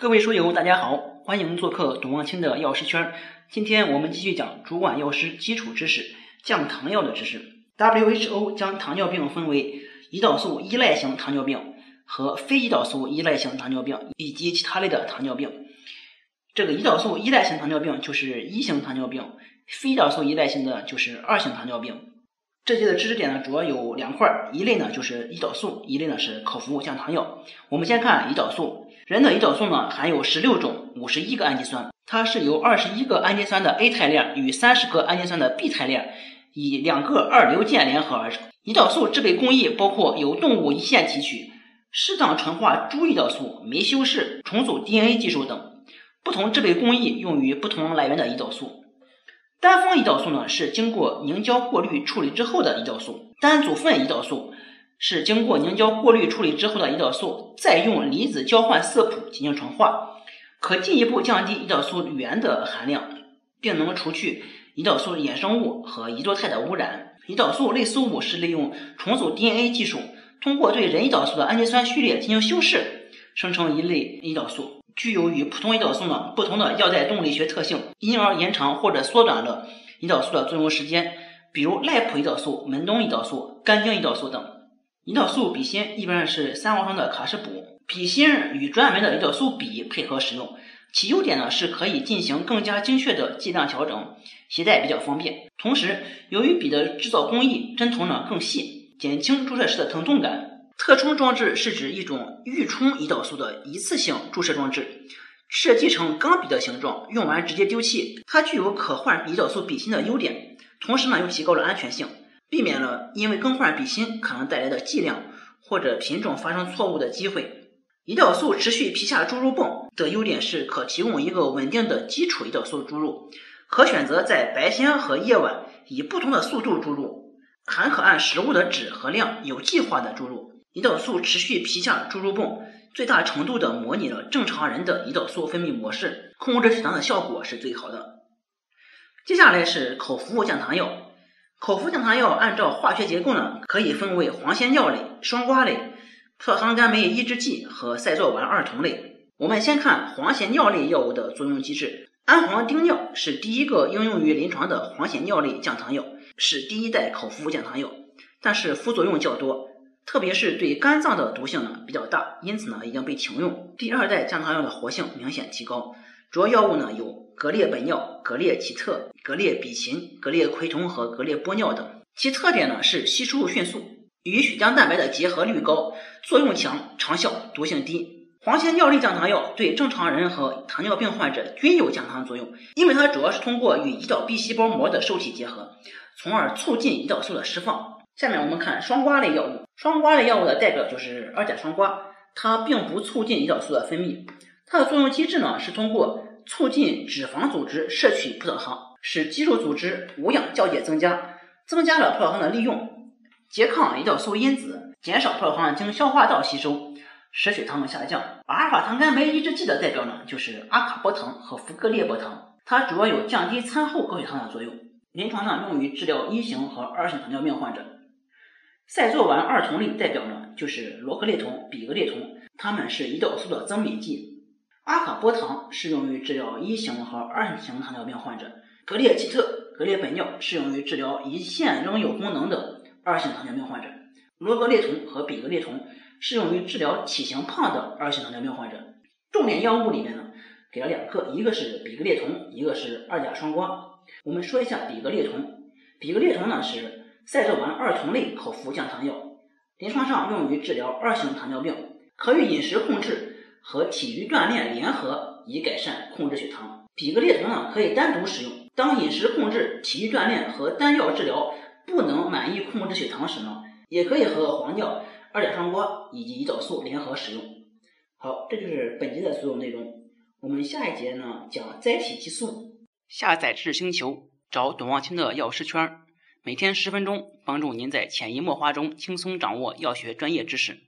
各位书友，大家好，欢迎做客董望清的药师圈。今天我们继续讲主管药师基础知识，降糖药的知识。WHO 将糖尿病分为胰岛素依赖型糖尿病和非胰岛素依赖型糖尿病以及其他类的糖尿病。这个胰岛素依赖型糖尿病就是一型糖尿病，非胰岛素依赖型的就是二型糖尿病。这节的知识点呢，主要有两块，一类呢就是胰岛素，一类呢是口服降糖药。我们先看胰岛素，人的胰岛素呢含有十六种五十一个氨基酸，它是由二十一个氨基酸的 A 肽链与三十个氨基酸的 B 肽链以两个二硫键联合而成。胰岛素制备工艺包括由动物胰腺提取、适当纯化猪胰岛素、酶修饰、重组 DNA 技术等，不同制备工艺用于不同来源的胰岛素。单方胰岛素呢是经过凝胶过滤处理之后的胰岛素，单组份胰岛素是经过凝胶过滤处理之后的胰岛素，再用离子交换色谱进行纯化，可进一步降低胰岛素原的含量，并能除去胰岛素衍生物和胰多肽的污染。胰岛素类似物是利用重组 DNA 技术，通过对人胰岛素的氨基酸序列进行修饰，生成一类胰岛素。具有与普通胰岛素呢不同的药代动力学特性，因而延长或者缩短了胰岛素的作用时间，比如赖普胰岛素、门冬胰岛素、甘精胰岛素等。胰岛素笔芯一般是三毫升的卡式补，笔芯与专门的胰岛素笔配合使用，其优点呢是可以进行更加精确的剂量调整，携带比较方便。同时，由于笔的制造工艺，针头呢更细，减轻注射时的疼痛感。特冲装置是指一种预冲胰岛素的一次性注射装置，设计成钢笔的形状，用完直接丢弃。它具有可换胰岛素笔芯的优点，同时呢又提高了安全性，避免了因为更换笔芯可能带来的剂量或者品种发生错误的机会。胰岛素持续皮下注入泵的优点是可提供一个稳定的基础胰岛素注入，可选择在白天和夜晚以不同的速度注入，还可按食物的质和量有计划的注入。胰岛素持续皮下注入泵最大程度的模拟了正常人的胰岛素分泌模式，控制血糖的效果是最好的。接下来是口服降糖药，口服降糖药按照化学结构呢，可以分为黄仙脲类、双胍类、葡萄糖苷酶抑制剂和噻唑烷二酮类。我们先看黄仙脲类药物的作用机制。氨黄丁脲是第一个应用于临床的黄仙脲类降糖药，是第一代口服降糖药，但是副作用较多。特别是对肝脏的毒性呢比较大，因此呢已经被停用。第二代降糖药的活性明显提高，主要药物呢有格列本脲、格列齐特、格列吡嗪、格列喹酮和格列波脲等。其特点呢是吸收迅速，与血浆蛋白的结合率高，作用强，长效，毒性低。黄仙脲类降糖药对正常人和糖尿病患者均有降糖作用，因为它主要是通过与胰岛 B 细胞膜的受体结合，从而促进胰岛素的释放。下面我们看双胍类药物。双胍类药物的代表就是二甲双胍，它并不促进胰岛素的分泌，它的作用机制呢是通过促进脂肪组织摄取葡萄糖，使肌肉组织无氧酵解增加，增加了葡萄糖的利用，拮抗胰岛素因子，减少葡萄糖经消化道吸收，使血糖下降。阿尔法糖苷酶抑制剂的代表呢就是阿卡波糖和福格列波糖，它主要有降低餐后高血糖的作用，临床上用于治疗一型和二型糖尿病患者。赛唑烷二酮类代表呢，就是罗格列酮、比格列酮，它们是胰岛素的增敏剂。阿卡波糖适用于治疗一型和二型糖尿病患者，格列齐特、格列本脲适用于治疗胰腺仍有功能的二型糖尿病患者，罗格列酮和比格列酮适用于治疗体型胖的二型糖尿病患者。重点药物里面呢，给了两个，一个是比格列酮，一个是二甲双胍。我们说一下比格列酮，比格列酮呢是。赛唑烷二酮类口服降糖药，临床上用于治疗二型糖尿病，可与饮食控制和体育锻炼联合，以改善控制血糖。比格列酮呢可以单独使用，当饮食控制、体育锻炼和单药治疗不能满意控制血糖时呢，也可以和黄脲、二甲双胍以及胰岛素联合使用。好，这就是本节的所有内容。我们下一节呢讲甾体激素。下载知识星球，找董望清的药师圈。每天十分钟，帮助您在潜移默化中轻松掌握药学专业知识。